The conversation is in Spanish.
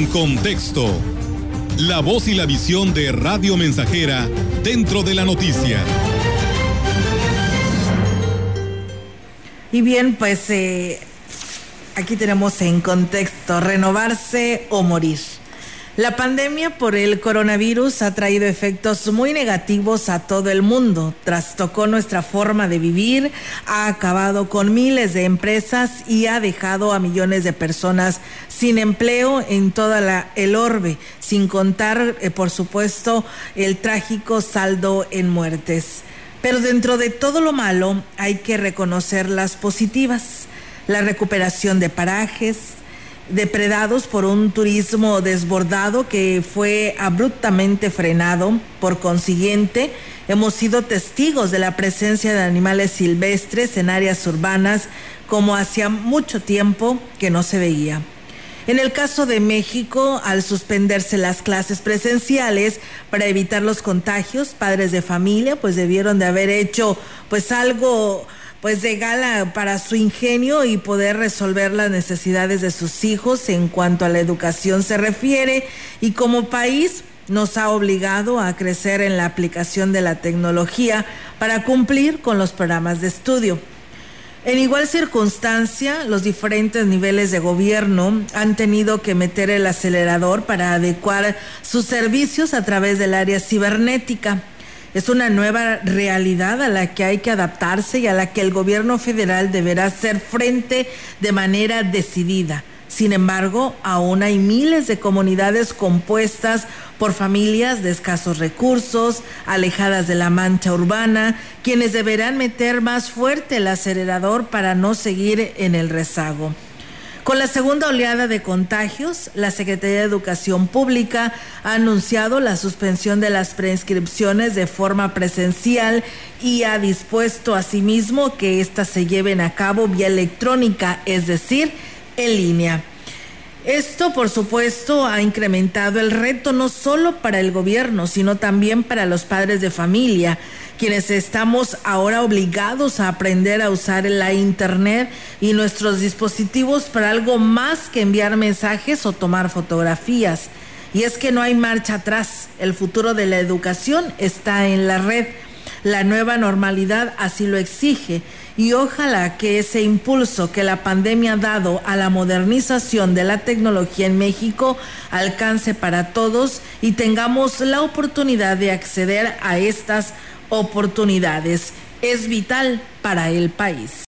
En contexto, la voz y la visión de Radio Mensajera dentro de la noticia. Y bien, pues eh, aquí tenemos en contexto, renovarse o morir. La pandemia por el coronavirus ha traído efectos muy negativos a todo el mundo. Trastocó nuestra forma de vivir, ha acabado con miles de empresas y ha dejado a millones de personas sin empleo en toda el orbe, sin contar, eh, por supuesto, el trágico saldo en muertes. Pero dentro de todo lo malo hay que reconocer las positivas, la recuperación de parajes, depredados por un turismo desbordado que fue abruptamente frenado. Por consiguiente, hemos sido testigos de la presencia de animales silvestres en áreas urbanas como hacía mucho tiempo que no se veía. En el caso de México, al suspenderse las clases presenciales para evitar los contagios, padres de familia pues debieron de haber hecho pues algo pues de gala para su ingenio y poder resolver las necesidades de sus hijos en cuanto a la educación se refiere y como país nos ha obligado a crecer en la aplicación de la tecnología para cumplir con los programas de estudio. En igual circunstancia, los diferentes niveles de gobierno han tenido que meter el acelerador para adecuar sus servicios a través del área cibernética. Es una nueva realidad a la que hay que adaptarse y a la que el gobierno federal deberá hacer frente de manera decidida. Sin embargo, aún hay miles de comunidades compuestas por familias de escasos recursos, alejadas de la mancha urbana, quienes deberán meter más fuerte el acelerador para no seguir en el rezago. Con la segunda oleada de contagios, la Secretaría de Educación Pública ha anunciado la suspensión de las preinscripciones de forma presencial y ha dispuesto asimismo que éstas se lleven a cabo vía electrónica, es decir, en línea. Esto, por supuesto, ha incrementado el reto no solo para el gobierno, sino también para los padres de familia, quienes estamos ahora obligados a aprender a usar la Internet y nuestros dispositivos para algo más que enviar mensajes o tomar fotografías. Y es que no hay marcha atrás. El futuro de la educación está en la red. La nueva normalidad así lo exige y ojalá que ese impulso que la pandemia ha dado a la modernización de la tecnología en México alcance para todos y tengamos la oportunidad de acceder a estas oportunidades. Es vital para el país.